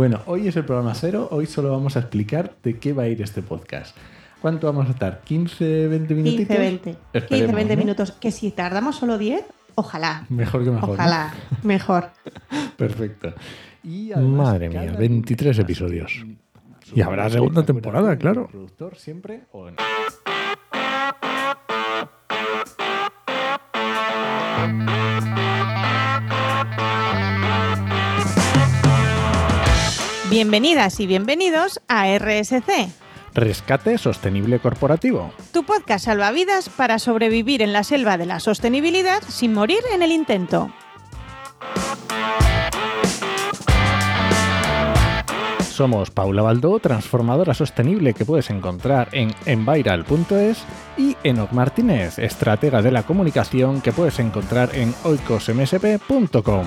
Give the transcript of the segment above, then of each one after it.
Bueno, hoy es el programa cero, hoy solo vamos a explicar de qué va a ir este podcast. ¿Cuánto vamos a estar? ¿15, 20 minutitos? 15, 20. 15, Esperemos, 20 ¿no? minutos. Que si tardamos solo 10, ojalá. Mejor que mejor. ¿no? Ojalá, mejor. Perfecto. Y además, Madre mía, cada 23 día episodios. Y habrá segunda temporada, claro. Productor siempre o no. Bienvenidas y bienvenidos a RSC, Rescate sostenible corporativo. tu podcast salvavidas para sobrevivir en la selva de la sostenibilidad sin morir en el intento. Somos Paula Baldó, transformadora sostenible que puedes encontrar en enviral.es y Enoc Martínez, estratega de la comunicación que puedes encontrar en oicosmsp.com.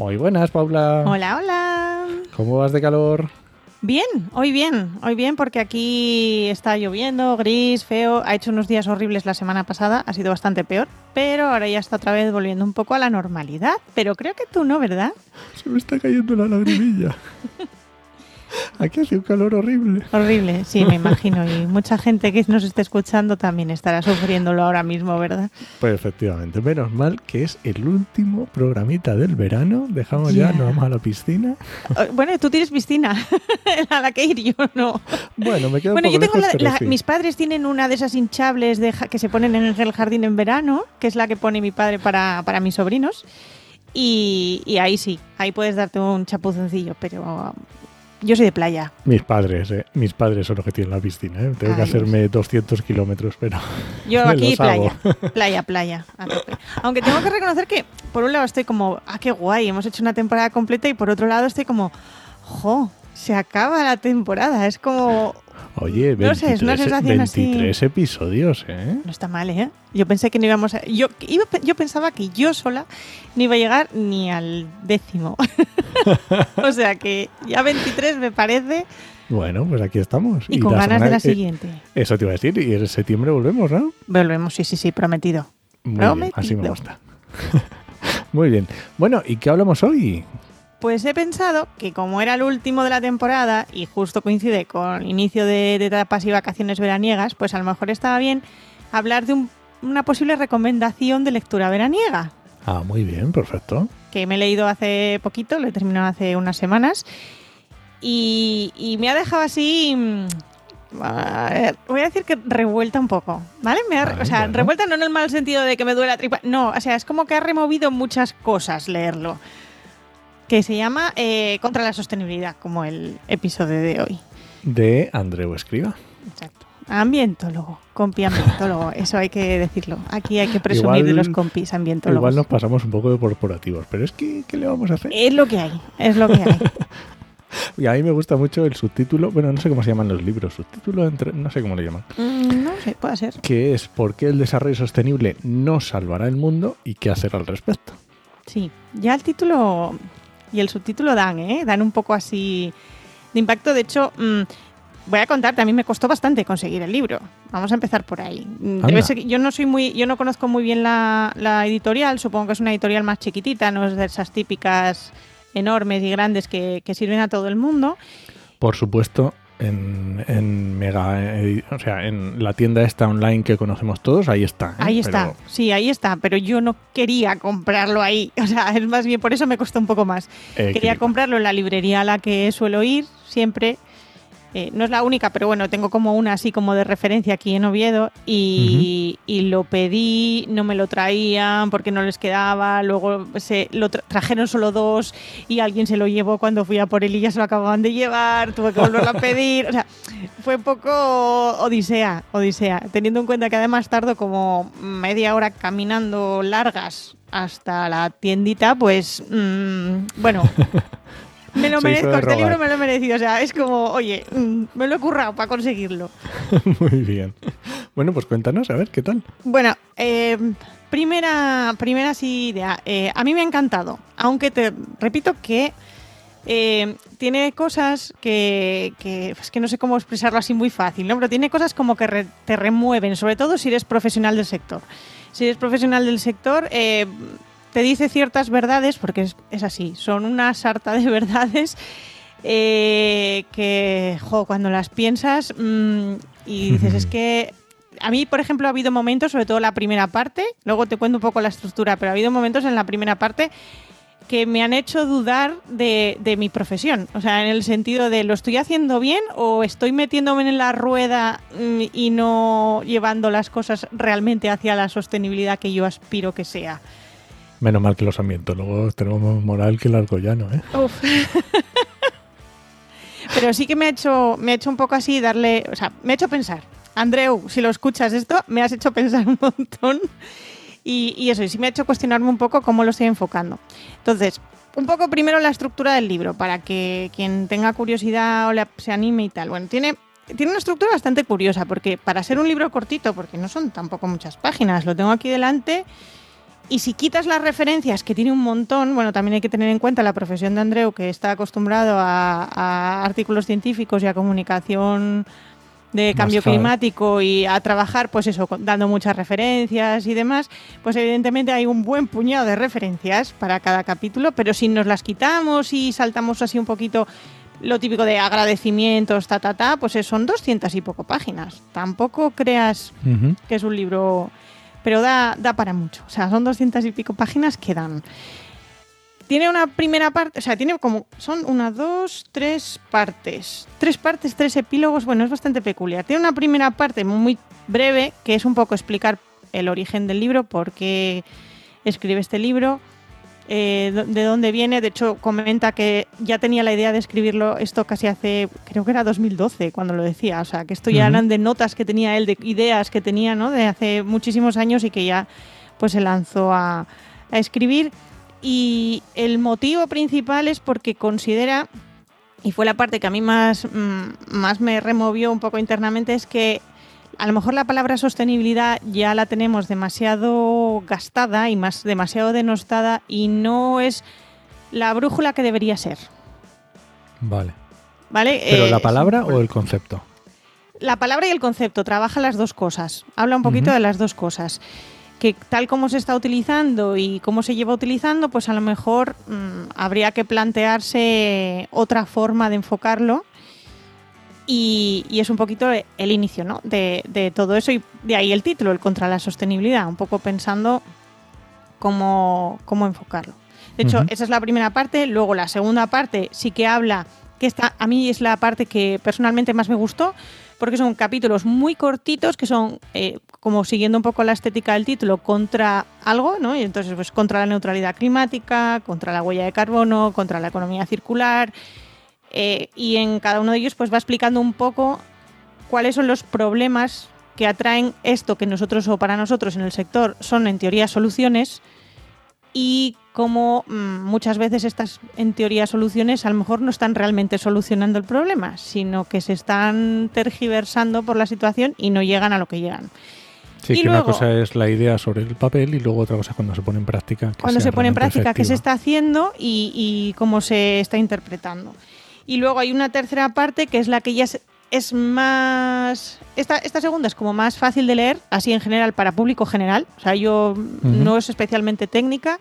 Muy buenas, Paula. Hola, hola. ¿Cómo vas de calor? Bien, hoy bien, hoy bien porque aquí está lloviendo, gris, feo, ha hecho unos días horribles la semana pasada, ha sido bastante peor, pero ahora ya está otra vez volviendo un poco a la normalidad, pero creo que tú no, ¿verdad? Se me está cayendo la lagrimilla. Aquí hace un calor horrible. Horrible, sí, me imagino, y mucha gente que nos esté escuchando también estará sufriéndolo ahora mismo, ¿verdad? Pues efectivamente, menos mal que es el último programita del verano. Dejamos ya, Ya. nos vamos a la piscina. Oh, Bueno, tú tienes piscina a la que ir, yo no. Bueno, me quedo Bueno, yo tengo lejos, la- la- sí. mis padres tienen una de esas hinchables de que se ponen en el jardín en verano, que es la que pone mi padre para, para mis sobrinos. Y, y ahí sí, ahí puedes darte un chapuzoncillo, pero yo soy de playa. Mis padres, eh. Mis padres son los que tienen la piscina, ¿eh? Tengo que hacerme 200 kilómetros, pero... Yo aquí playa, playa, playa. a tope. Aunque tengo que reconocer que, por un lado, estoy como, ah, qué guay, hemos hecho una temporada completa, y por otro lado, estoy como, jo, se acaba la temporada. Es como, Oye, No sé, es una 23, sensación así. 23 episodios, ¿eh? no está mal, ¿eh? Yo pensé que no íbamos a. Yo, iba- yo pensaba que yo sola no iba a llegar ni al décimo. o sea que ya 23 me parece, Bueno, pues aquí estamos. y, con ganas de la eh, siguiente. Eso te iba a decir, y en septiembre volvemos, ¿no? Volvemos, sí, sí, sí, prometido. Muy bien, así me Prometido. gusta. Muy bien. Bueno, ¿y qué hablamos hoy? Pues he pensado que como era el último de la temporada y justo coincide con el inicio de, de etapas y vacaciones veraniegas, pues a lo mejor estaba bien hablar de un- una posible recomendación de lectura veraniega, Ah, muy bien, perfecto. que me he leído hace poquito, lo he terminado hace unas semanas, y, y me ha dejado así... mm, ver, Voy a decir que revuelta un poco, ¿vale? Me ha- Vale, o sea, bueno. revuelta no en el mal sentido de que me duele la tripa, no, o sea, es como que ha removido muchas cosas leerlo. Que se llama eh, Contra la Sostenibilidad, como el episodio de hoy. De Andreu Escriba. Exacto. Ambientólogo, compi ambientólogo, eso hay que decirlo. Aquí hay que presumir Igual- de los compis ambientólogos. Igual nos pasamos un poco de corporativos, pero es que, ¿qué le vamos a hacer? Es lo que hay, es lo que hay. Y a mí me gusta mucho el subtítulo, bueno, no sé cómo se llaman los libros, subtítulo entre, no sé cómo le llaman, Mm, no sé, puede ser. que es ¿Por qué el desarrollo sostenible no salvará el mundo y qué hacer al respecto? Sí, ya el título y el subtítulo dan, ¿eh? Dan un poco así de impacto. De hecho, mm, voy a contarte, a mí me costó bastante conseguir el libro. Vamos a empezar por ahí. Mm, debe ser yo no soy muy, yo no conozco muy bien la, la editorial. Supongo que es una editorial más chiquitita, no es de esas típicas enormes y grandes que, que sirven a todo el mundo. Por supuesto, en, en Mega, eh, o sea, en la tienda esta online que conocemos todos, ahí está. ¿eh? Ahí está, Pero- sí, ahí está, pero yo no quería comprarlo ahí. O sea, es más bien por eso me costó un poco más. eh, Quería que- comprarlo en la librería a la que suelo ir siempre. Eh, no es la única, pero bueno, tengo como una así como de referencia aquí en Oviedo y, y lo pedí, no me lo traían porque no les quedaba, luego se lo tra- trajeron solo dos y alguien se lo llevó cuando fui a por él y ya se lo acababan de llevar, tuve que volverlo a pedir, o sea, fue un poco odisea, odisea, teniendo en cuenta que además tardo como media hora caminando largas hasta la tiendita, pues mm, bueno, me lo merezco, este libro me lo he merecido, o sea, es como, oye, mm, me lo he currado para conseguirlo. Muy bien. Bueno, pues cuéntanos, a ver, ¿qué tal? Bueno, eh, primera, primera sí idea. Eh, a mí me ha encantado, aunque te repito que eh, tiene cosas que, que es que no sé cómo expresarlo así muy fácil, ¿no? Pero tiene cosas como que re- te remueven, sobre todo si eres profesional del sector. Si eres profesional del sector, eh, te dice ciertas verdades, porque es, así, son una sarta de verdades eh, que, jo, cuando las piensas mm, y dices, es que a mí, por ejemplo, ha habido momentos, sobre todo la primera parte, luego te cuento un poco la estructura, pero ha habido momentos en la primera parte que me han hecho dudar de, mi profesión. O sea, en el sentido de, ¿lo estoy haciendo bien o estoy metiéndome en la rueda mm, y no llevando las cosas realmente hacia la sostenibilidad que yo aspiro que sea? Menos mal que los luego tenemos más moral que el argollano, ¿eh? Uf. Pero sí que me ha hecho, me ha hecho un poco así darle, o sea, me ha hecho pensar. Andreu, si lo escuchas esto, me has hecho pensar un montón. Y, eso, y sí me ha hecho cuestionarme un poco cómo lo estoy enfocando. Entonces, un poco primero la estructura del libro, para que quien tenga curiosidad o se anime y tal. Bueno, tiene, tiene una estructura bastante curiosa, porque para ser un libro cortito, porque no son tampoco muchas páginas, lo tengo aquí delante y si quitas las referencias, que tiene un montón, bueno, también hay que tener en cuenta la profesión de Andreu, que está acostumbrado a, artículos científicos y a comunicación de cambio climático y a trabajar, pues eso, dando muchas referencias y demás, pues evidentemente hay un buen puñado de referencias para cada capítulo, pero si nos las quitamos y saltamos así un poquito lo típico de agradecimientos, ta, ta, ta, pues son doscientas y poco páginas. Tampoco creas que es un libro pero da, da para mucho. O sea, son doscientas y pico páginas que dan. Tiene una primera parte, o sea, tiene como, son una, dos, tres partes. Tres partes, tres epílogos, bueno, es bastante peculiar. Tiene una primera parte muy breve, que es un poco explicar el origen del libro, por qué escribe este libro, eh, de dónde viene. De hecho, comenta que ya tenía la idea de escribirlo esto casi hace, creo que era 2012 cuando lo decía. O sea, que esto ya eran de notas que tenía él, de ideas que tenía, ¿no? De hace muchísimos años y que ya pues se lanzó a, a escribir. Y el motivo principal es porque considera, y fue la parte que a mí más, mm, más me removió un poco internamente, es que a lo mejor la palabra sostenibilidad ya la tenemos demasiado gastada y más demasiado denostada y no es la brújula que debería ser. Vale. ¿Vale? ¿Pero la eh, palabra o el concepto? La palabra y el concepto, trabaja las dos cosas. Habla un poquito de las dos cosas. Que tal como se está utilizando y cómo se lleva utilizando, pues a lo mejor mm, habría que plantearse otra forma de enfocarlo y, es un poquito el inicio ¿no? de, todo eso y de ahí el título, el contra la sostenibilidad, un poco pensando cómo, cómo enfocarlo. De hecho, esa es la primera parte, luego la segunda parte sí que habla, que esta a mí es la parte que personalmente más me gustó, porque son capítulos muy cortitos que son eh, como siguiendo un poco la estética del título contra algo, ¿no? Y entonces pues contra la neutralidad climática, contra la huella de carbono, contra la economía circular, eh, y en cada uno de ellos pues va explicando un poco cuáles son los problemas que atraen esto que nosotros o para nosotros en el sector son en teoría soluciones y cómo mm, muchas veces estas en teoría soluciones a lo mejor no están realmente solucionando el problema, sino que se están tergiversando por la situación y no llegan a lo que llegan. Sí, que una cosa es la idea sobre el papel y luego otra cosa cuando se pone en práctica. cuando se pone en práctica, qué se está haciendo y, y, cómo se está interpretando. Y luego hay una tercera parte que es la que ya es, más... Esta, esta, segunda es como más fácil de leer, así en general, para público general. O sea, yo no es especialmente técnica,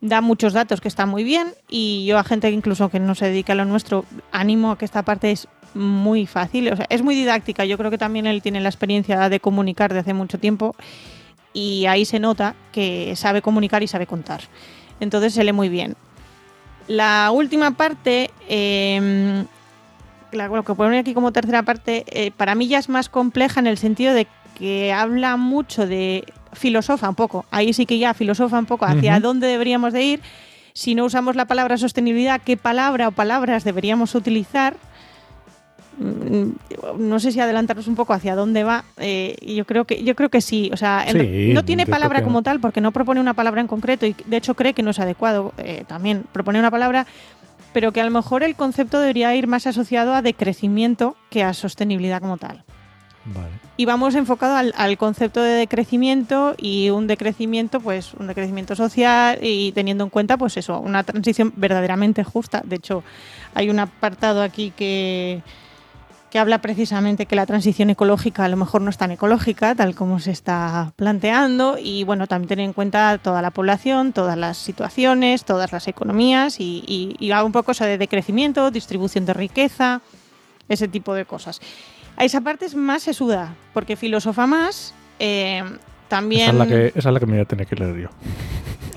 da muchos datos que están muy bien y yo a gente que incluso que no se dedica a lo nuestro, animo a que esta parte es muy fácil, o sea, es muy didáctica. Yo creo que también él tiene la experiencia de comunicar de hace mucho tiempo y ahí se nota que sabe comunicar y sabe contar. Entonces se lee muy bien. La última parte, eh, lo que pongo aquí como tercera parte, eh, para mí ya es más compleja en el sentido de que habla mucho de filosofa un poco. Ahí sí que ya filosofa un poco hacia dónde deberíamos de ir. Si no usamos la palabra sostenibilidad, ¿qué palabra o palabras deberíamos utilizar? Mm, no sé si adelantarnos un poco hacia dónde va. Eh, yo creo que yo creo que sí. O sea, no tiene palabra como tal porque no propone una palabra en concreto y de hecho cree que no es adecuado. Eh, también propone una palabra, pero que a lo mejor el concepto debería ir más asociado a decrecimiento que a sostenibilidad como tal. Y vamos enfocado al, al, concepto de decrecimiento y un decrecimiento, pues un decrecimiento social y teniendo en cuenta, pues eso, una transición verdaderamente justa. De hecho, hay un apartado aquí que, que habla precisamente que la transición ecológica a lo mejor no es tan ecológica, tal como se está planteando, y bueno, también tener en cuenta toda la población, todas las situaciones, todas las economías, y, y, un poco eso de crecimiento, distribución de riqueza, ese tipo de cosas. A esa parte es más sesuda, porque filosofa más. Eh, también... Esa es, la que, esa es la que me voy a tener que leer yo.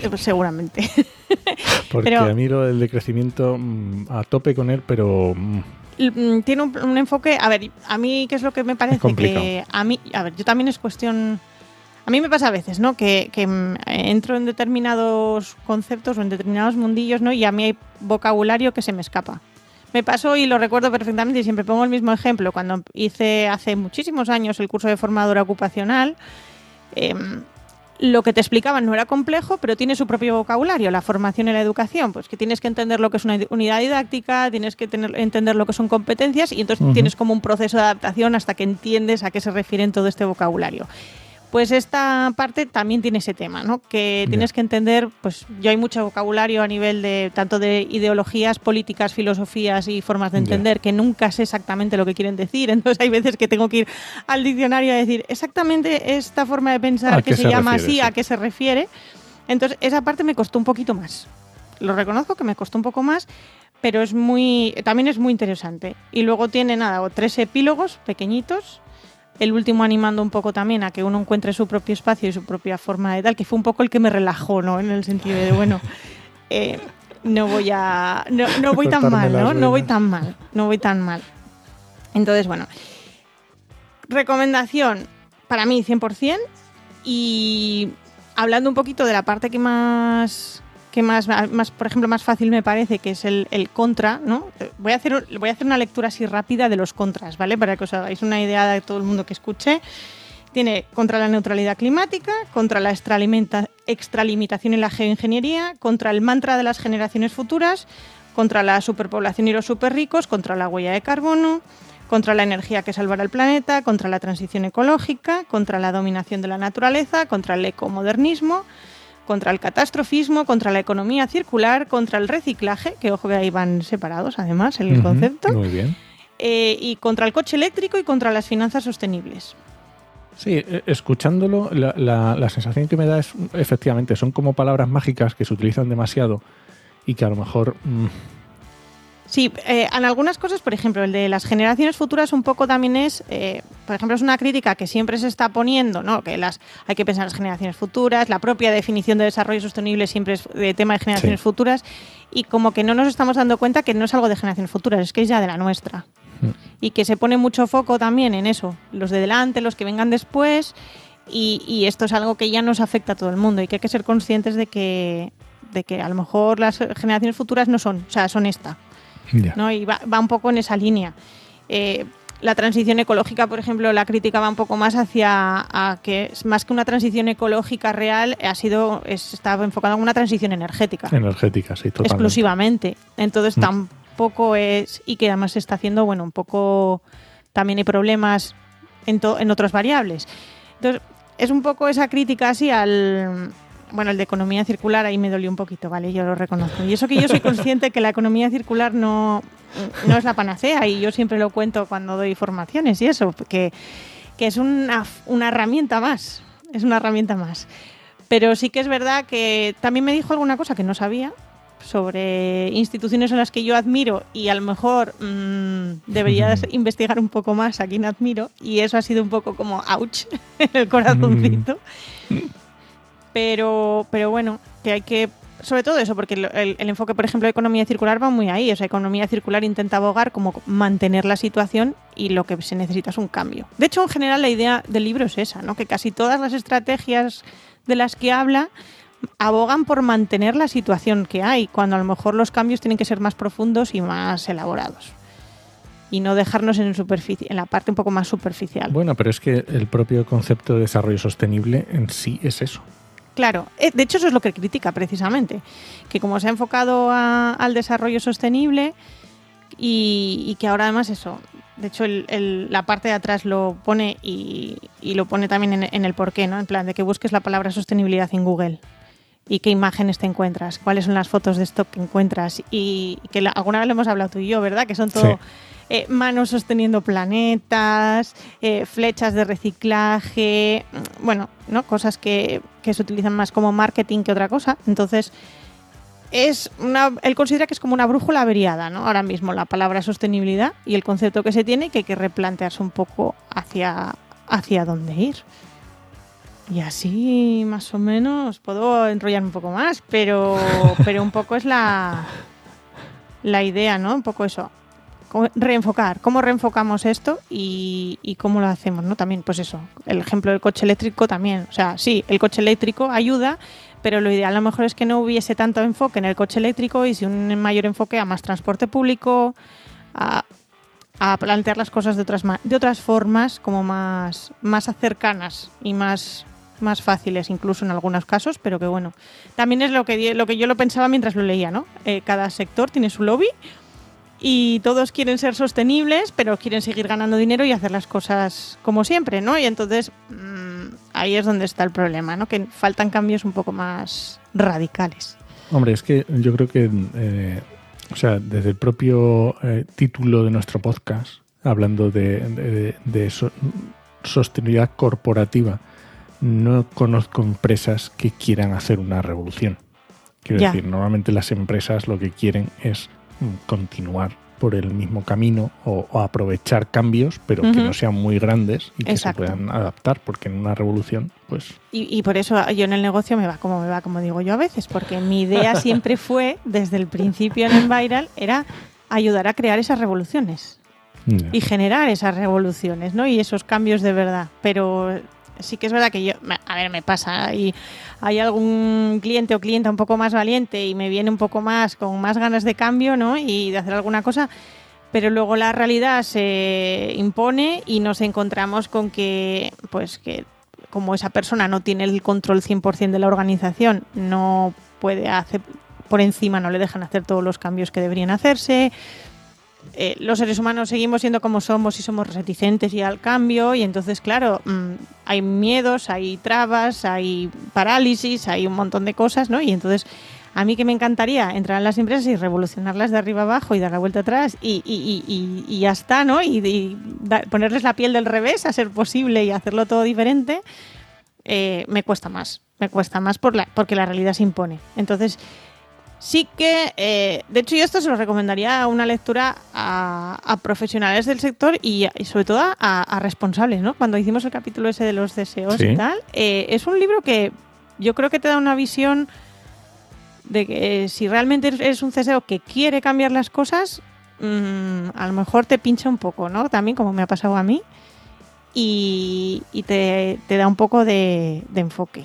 Eh, pues seguramente. Porque a mí lo del decrecimiento mm, a tope con él, pero... Mm, mm, tiene un, enfoque... A ver, a mí, ¿qué es lo que me parece? que a mí... A ver, yo también es cuestión... A mí me pasa a veces, ¿no? Que, entro en determinados conceptos o en determinados mundillos, ¿no? Y a mí hay vocabulario que se me escapa. Me pasó y lo recuerdo perfectamente y siempre pongo el mismo ejemplo. Cuando hice hace muchísimos años el curso de formadora ocupacional, em, lo que te explicaban no era complejo, pero tiene su propio vocabulario, la formación y la educación, pues que tienes que entender lo que es una unidad didáctica, tienes que tener, entender lo que son competencias y entonces tienes como un proceso de adaptación hasta que entiendes a qué se refiere todo este vocabulario. Pues esta parte también tiene ese tema, ¿no? Que tienes que entender, pues yo hay mucho vocabulario a nivel de tanto de ideologías, políticas, filosofías y formas de entender que nunca sé exactamente lo que quieren decir. Entonces hay veces que tengo que ir al diccionario a decir exactamente esta forma de pensar que se, llama así, a qué se refiere. Entonces esa parte me costó un poquito más. Lo reconozco que me costó un poco más, pero es muy también es muy interesante. Y luego tiene nada, tres epílogos pequeñitos el último animando un poco también a que uno encuentre su propio espacio y su propia forma de tal, que fue un poco el que me relajó, ¿no? En el sentido de, bueno, eh, no voy a. No, voy tan mal, ¿no? No voy tan mal. No voy tan mal. Entonces, bueno. Recomendación para mí 100%. Y hablando un poquito de la parte que más que más, por ejemplo, más fácil me parece, que es el, contra, ¿no? Voy a, hacer, voy a hacer una lectura así rápida de los contras, ¿vale? Para que os hagáis una idea de todo el mundo que escuche. Tiene contra la neutralidad climática, contra la extralimitación y la geoingeniería, contra el mantra de las generaciones futuras, contra la superpoblación y los superricos, contra la huella de carbono, contra la energía que salvará el planeta, contra la transición ecológica, contra la dominación de la naturaleza, contra el ecomodernismo, contra el catastrofismo, contra la economía circular, contra el reciclaje, que ojo que ahí van separados además el concepto. Muy bien. Eh, y contra el coche eléctrico y contra las finanzas sostenibles. Sí, e, escuchándolo, la, sensación que me da es, efectivamente, son como palabras mágicas que se utilizan demasiado y que a lo mejor... Mm, Sí, eh, en algunas cosas, por ejemplo, el de las generaciones futuras un poco también es, eh, por ejemplo, es una crítica que siempre se está poniendo, ¿no? Que las hay que pensar en las generaciones futuras, la propia definición de desarrollo sostenible siempre es de tema de generaciones futuras y como que no nos estamos dando cuenta que no es algo de generaciones futuras, es que es ya de la nuestra. Mm. Y que se pone mucho foco también en eso, los de delante, los que vengan después y, y esto es algo que ya nos afecta a todo el mundo y que hay que ser conscientes de que de que a lo mejor las generaciones futuras no son, o sea, son esta. ¿No? Y va, un poco en esa línea. Eh, la transición ecológica, por ejemplo, la crítica va un poco más hacia que más que una transición ecológica real, ha sido está enfocada en una transición energética. Energética, sí, totalmente. Exclusivamente. Entonces mm. tampoco es y que además se está haciendo, bueno, un poco también hay problemas en, en otras variables. Entonces es un poco esa crítica así al bueno, el de economía circular ahí me dolió un poquito, ¿vale? Yo lo reconozco. Y eso que yo soy consciente que la economía circular no, no es la panacea y yo siempre lo cuento cuando doy formaciones y eso, que, que es una, una herramienta más, es una herramienta más. Pero sí que es verdad que también me dijo alguna cosa que no sabía sobre instituciones en las que yo admiro y a lo mejor mmm, deberías investigar un poco más a quién admiro y eso ha sido un poco como ouch en el corazoncito. Pero, pero bueno, que hay que sobre todo eso, porque el, enfoque, por ejemplo, de economía circular va muy ahí. O sea, economía circular intenta abogar como mantener la situación y lo que se necesita es un cambio. De hecho, en general, la idea del libro es esa, ¿no? Que casi todas las estrategias de las que habla abogan por mantener la situación que hay, cuando a lo mejor los cambios tienen que ser más profundos y más elaborados. Y no dejarnos en la parte un poco más superficial. Bueno, pero es que el propio concepto de desarrollo sostenible en sí es eso. Claro, eh, de hecho eso es lo que critica precisamente, que como se ha enfocado al desarrollo sostenible y, que ahora además eso, de hecho la parte de atrás lo pone y, lo pone también en, el porqué, ¿no? En plan de que busques la palabra sostenibilidad en Google y qué imágenes te encuentras, cuáles son las fotos de stock que encuentras y que alguna vez lo hemos hablado tú y yo, ¿verdad? Que son todo eh, manos sosteniendo planetas, eh, flechas de reciclaje, mm, bueno, ¿no? cosas que, que se utilizan más como marketing que otra cosa. Entonces, es una, él considera que es como una brújula averiada, ¿no? Ahora mismo la palabra sostenibilidad y el concepto que se tiene que hay que replantearse un poco hacia, hacia dónde ir. Y así más o menos puedo enrollarme un poco más, pero, pero un poco es la, la idea, ¿no? Un poco eso. Reenfocar, cómo reenfocamos esto y, cómo lo hacemos, ¿no? También, pues eso, el ejemplo del coche eléctrico también. O sea, sí, el coche eléctrico ayuda, pero lo ideal a lo mejor es que no hubiese tanto enfoque en el coche eléctrico y si un mayor enfoque a más transporte público, a, a plantear las cosas de otras, de otras formas, como más, más cercanas y más, más fáciles incluso en algunos casos, pero que bueno, también es lo que, lo que yo lo pensaba mientras lo leía, ¿no? Eh, cada sector tiene su lobby y todos quieren ser sostenibles, pero quieren seguir ganando dinero y hacer las cosas como siempre, ¿no? Y entonces mmm, ahí es donde está el problema, ¿no? Que faltan cambios un poco más radicales. Hombre, es que yo creo que, eh, o sea, desde el propio eh, título de nuestro podcast, hablando de, de, de so sostenibilidad corporativa, no conozco empresas que quieran hacer una revolución. Quiero Ya. decir, normalmente las empresas lo que quieren es mm, continuar por el mismo camino o, o aprovechar cambios, pero que no sean muy grandes y que Exacto. se puedan adaptar, porque en una revolución, pues Y, y por eso yo en el negocio me va como me va, como digo yo a veces, porque mi idea siempre fue, desde el principio en Enviral, era ayudar a crear esas revoluciones y generar esas revoluciones, ¿no? Y esos cambios de verdad. Pero sí que es verdad que yo, a ver, me pasa, y hay algún cliente o clienta un poco más valiente y me viene un poco más con más ganas de cambio, ¿no? Y de hacer alguna cosa. Pero luego la realidad se impone y nos encontramos con que, pues que como esa persona no tiene el control 100% de la organización, no puede hacer, por encima no le dejan hacer todos los cambios que deberían hacerse. Eh, los seres humanos seguimos siendo como somos y somos reticentes y al cambio y entonces claro mm, hay miedos hay trabas hay parálisis hay un montón de cosas no y entonces a mí que me encantaría entrar en las empresas y revolucionarlas de arriba abajo y dar la vuelta atrás y, y- y- y- ya está no y da- ponerles la piel del revés a ser posible y hacerlo todo diferente eh, me cuesta más me cuesta más por la, porque la realidad se impone. Entonces Sí que, eh, de hecho, yo esto se lo recomendaría a una lectura a, a profesionales del sector y, sobre todo a, a responsables, ¿no? Cuando hicimos el capítulo ese de los deseos Sí. y tal, eh, es un libro que yo creo que te da una visión de que eh, si realmente eres un CSO que quiere cambiar las cosas, mm, a lo mejor te pincha un poco, ¿no? También como me ha pasado a mí y, y te, te da un poco de, de enfoque.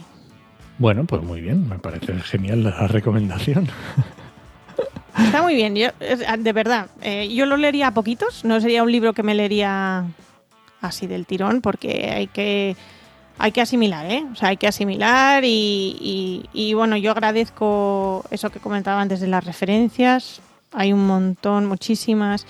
Bueno, pues muy bien, me parece genial la recomendación. Está muy bien, yo, es- de verdad. eh, yo lo leería a poquitos, no sería un libro que me leería así del tirón, porque hay que, hay que asimilar, ¿eh? O sea, hay que asimilar y, y- y, bueno, yo agradezco eso que comentaba antes de las referencias. Hay un montón, muchísimas.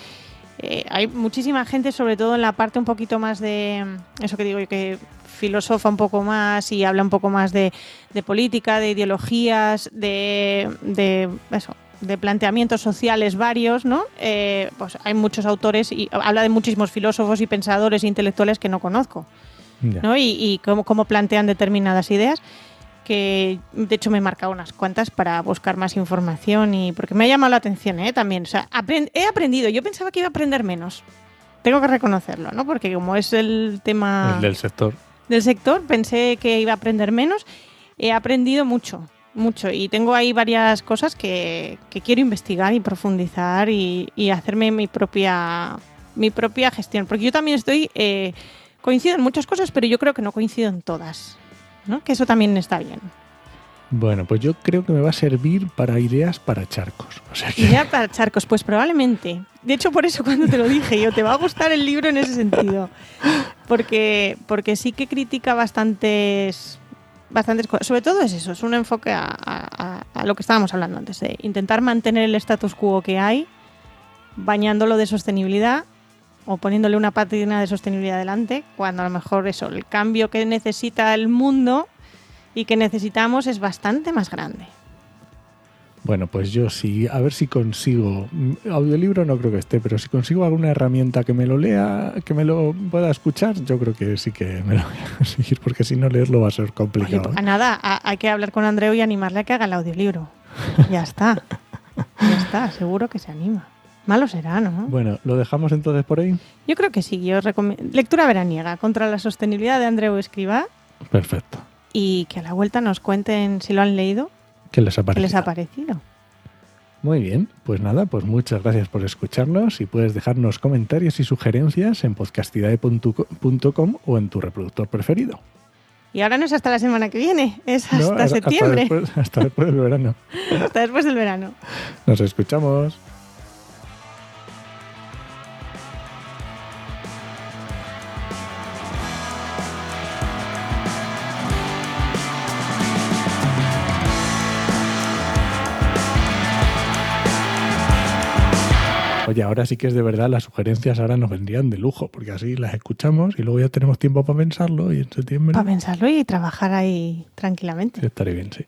Eh, hay muchísima gente, sobre todo en la parte un poquito más de, eso que digo yo, que filosofa un poco más y habla un poco más de, de política, de ideologías, de, de eso, de planteamientos sociales varios, ¿no? Eh, pues hay muchos autores y habla de muchísimos filósofos y pensadores e intelectuales que no conozco. ¿no? Y, y cómo, cómo plantean determinadas ideas que de hecho me he marcado unas cuantas para buscar más información y porque me ha llamado la atención ¿eh? también. O sea, aprend- he aprendido, yo pensaba que iba a aprender menos. Tengo que reconocerlo, ¿no? Porque como es el tema El del sector. del sector, pensé que iba a aprender menos. He aprendido mucho, mucho. Y tengo ahí varias cosas que, que quiero investigar y profundizar y, y hacerme mi propia, mi propia gestión. Porque yo también estoy, eh, coincido en muchas cosas, pero yo creo que no coincido en todas. ¿No? Que eso también está bien. Bueno, pues yo creo que me va a servir para ideas para charcos. O sea que ya para charcos, pues probablemente. De hecho, por eso cuando te lo dije, yo te va a gustar el libro en ese sentido. Porque, porque sí que critica bastantes, bastantes cosas. Sobre todo es eso, es un enfoque a- a lo que estábamos hablando antes, de intentar mantener el status quo que hay, bañándolo de sostenibilidad o poniéndole una patina de sostenibilidad delante, cuando a lo mejor eso, el cambio que necesita el mundo y que necesitamos es bastante más grande. Bueno, pues yo sí, a ver si consigo, mm, audiolibro no creo que esté, pero si consigo alguna herramienta que me lo lea, que me lo pueda escuchar, yo creo que sí que me lo voy a conseguir, porque si no leerlo va a ser complicado. Oye, pues, nada, hay que hablar con Andreu y animarle a que haga el audiolibro. ya está. Ya está, seguro que se anima. Malo será, ¿no? Bueno, ¿lo dejamos entonces por ahí? Yo creo que sí. Yo Lectura veraniega contra la sostenibilidad de Andreu Escribá. Perfecto. Y que a la vuelta nos cuenten si lo han leído. ¿Qué les ha parecido? ¿Qué les ha parecido? Muy bien, pues nada, pues muchas gracias por escucharnos y puedes dejarnos comentarios y sugerencias en podcastidae.com o en tu reproductor preferido. Y ahora no es hasta la semana que viene, es hasta septiembre. hasta después del verano. hasta después del verano. Nos escuchamos. Oye, ahora sí que es de verdad, las sugerencias ahora nos vendrían de lujo, porque así las escuchamos y luego ya tenemos tiempo para pensarlo y en septiembre. Para pensarlo y trabajar ahí tranquilamente. Sí, estaría bien, sí.